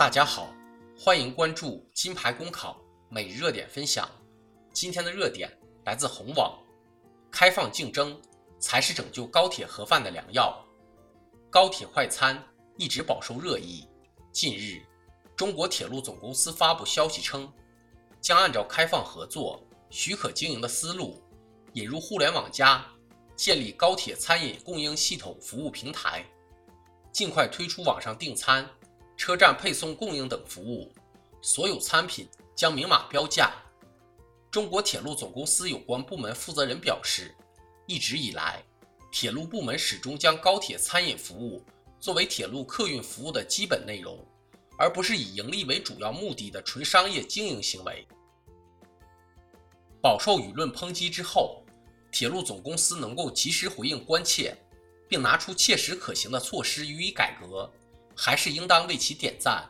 大家好，欢迎关注金牌公考每日热点分享。今天的热点来自红网，开放竞争才是拯救高铁盒饭的良药。高铁快餐一直饱受热议。近日，中国铁路总公司发布消息称，将按照开放合作、许可经营的思路，引入互联网加，建立高铁餐饮供应系统服务平台，尽快推出网上订餐。车站配送供应等服务，所有餐品将明码标价。中国铁路总公司有关部门负责人表示，一直以来，铁路部门始终将高铁餐饮服务作为铁路客运服务的基本内容，而不是以盈利为主要目的的纯商业经营行为。饱受舆论抨击之后，铁路总公司能够及时回应关切，并拿出切实可行的措施予以改革。还是应当为其点赞。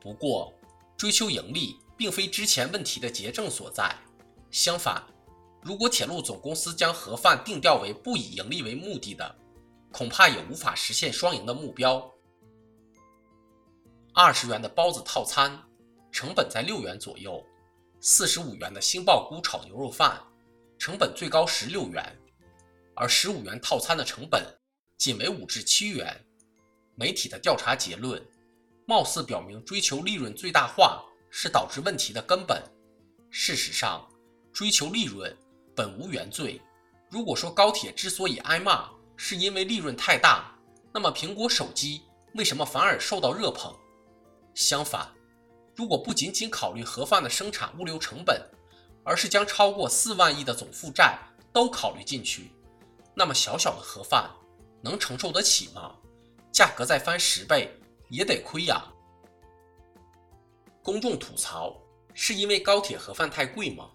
不过，追求盈利并非之前问题的结症所在。相反，如果铁路总公司将盒饭定调为不以盈利为目的的，恐怕也无法实现双赢的目标。二十元的包子套餐成本在六元左右，四十五元的杏鲍菇炒牛肉饭成本最高十六元，而十五元套餐的成本仅为五至七元。媒体的调查结论，貌似表明追求利润最大化是导致问题的根本。事实上，追求利润本无原罪。如果说高铁之所以挨骂是因为利润太大，那么苹果手机为什么反而受到热捧？相反，如果不仅仅考虑盒饭的生产物流成本，而是将超过四万亿的总负债都考虑进去，那么小小的盒饭能承受得起吗？价格再翻十倍也得亏呀！公众吐槽是因为高铁盒饭太贵吗？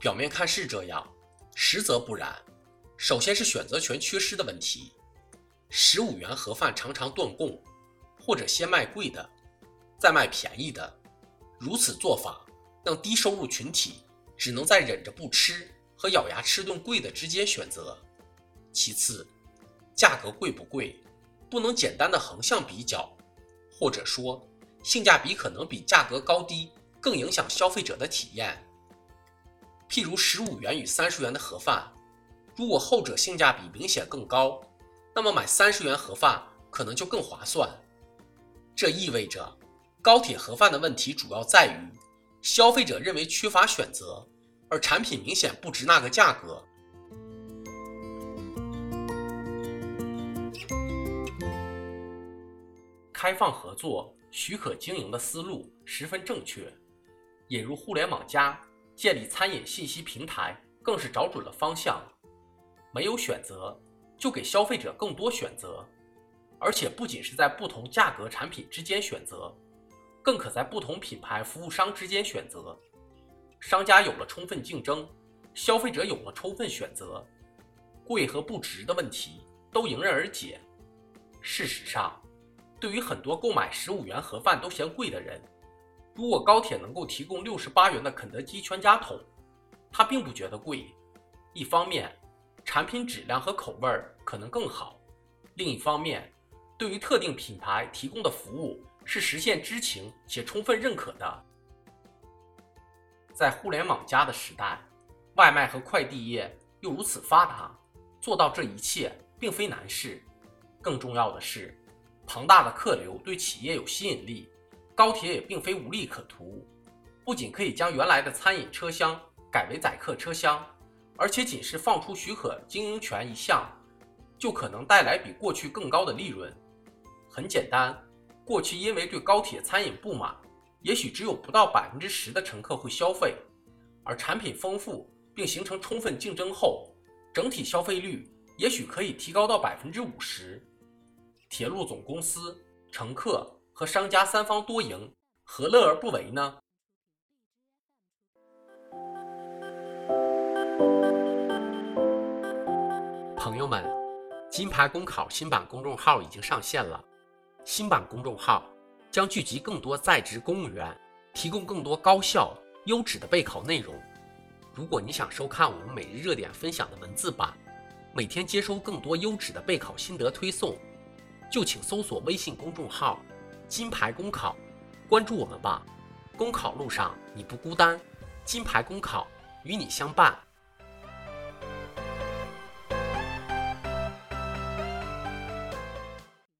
表面看是这样，实则不然。首先是选择权缺失的问题，十五元盒饭常常断供，或者先卖贵的，再卖便宜的。如此做法让低收入群体只能在忍着不吃和咬牙吃顿贵的之间选择。其次，价格贵不贵？不能简单的横向比较，或者说性价比可能比价格高低更影响消费者的体验。譬如十五元与三十元的盒饭，如果后者性价比明显更高，那么买三十元盒饭可能就更划算。这意味着高铁盒饭的问题主要在于消费者认为缺乏选择，而产品明显不值那个价格。开放合作、许可经营的思路十分正确，引入互联网加、建立餐饮信息平台更是找准了方向。没有选择，就给消费者更多选择，而且不仅是在不同价格产品之间选择，更可在不同品牌服务商之间选择。商家有了充分竞争，消费者有了充分选择，贵和不值的问题都迎刃而解。事实上，对于很多购买十五元盒饭都嫌贵的人，如果高铁能够提供六十八元的肯德基全家桶，他并不觉得贵。一方面，产品质量和口味可能更好；另一方面，对于特定品牌提供的服务是实现知情且充分认可的。在互联网加的时代，外卖和快递业又如此发达，做到这一切并非难事。更重要的是。庞大的客流对企业有吸引力，高铁也并非无利可图。不仅可以将原来的餐饮车厢改为载客车厢，而且仅是放出许可经营权一项，就可能带来比过去更高的利润。很简单，过去因为对高铁餐饮不满，也许只有不到百分之十的乘客会消费，而产品丰富并形成充分竞争后，整体消费率也许可以提高到百分之五十。铁路总公司、乘客和商家三方多赢，何乐而不为呢？朋友们，金牌公考新版公众号已经上线了。新版公众号将聚集更多在职公务员，提供更多高效优质的备考内容。如果你想收看我们每日热点分享的文字版，每天接收更多优质的备考心得推送。就请搜索微信公众号“金牌公考”，关注我们吧，公考路上你不孤单，金牌公考与你相伴。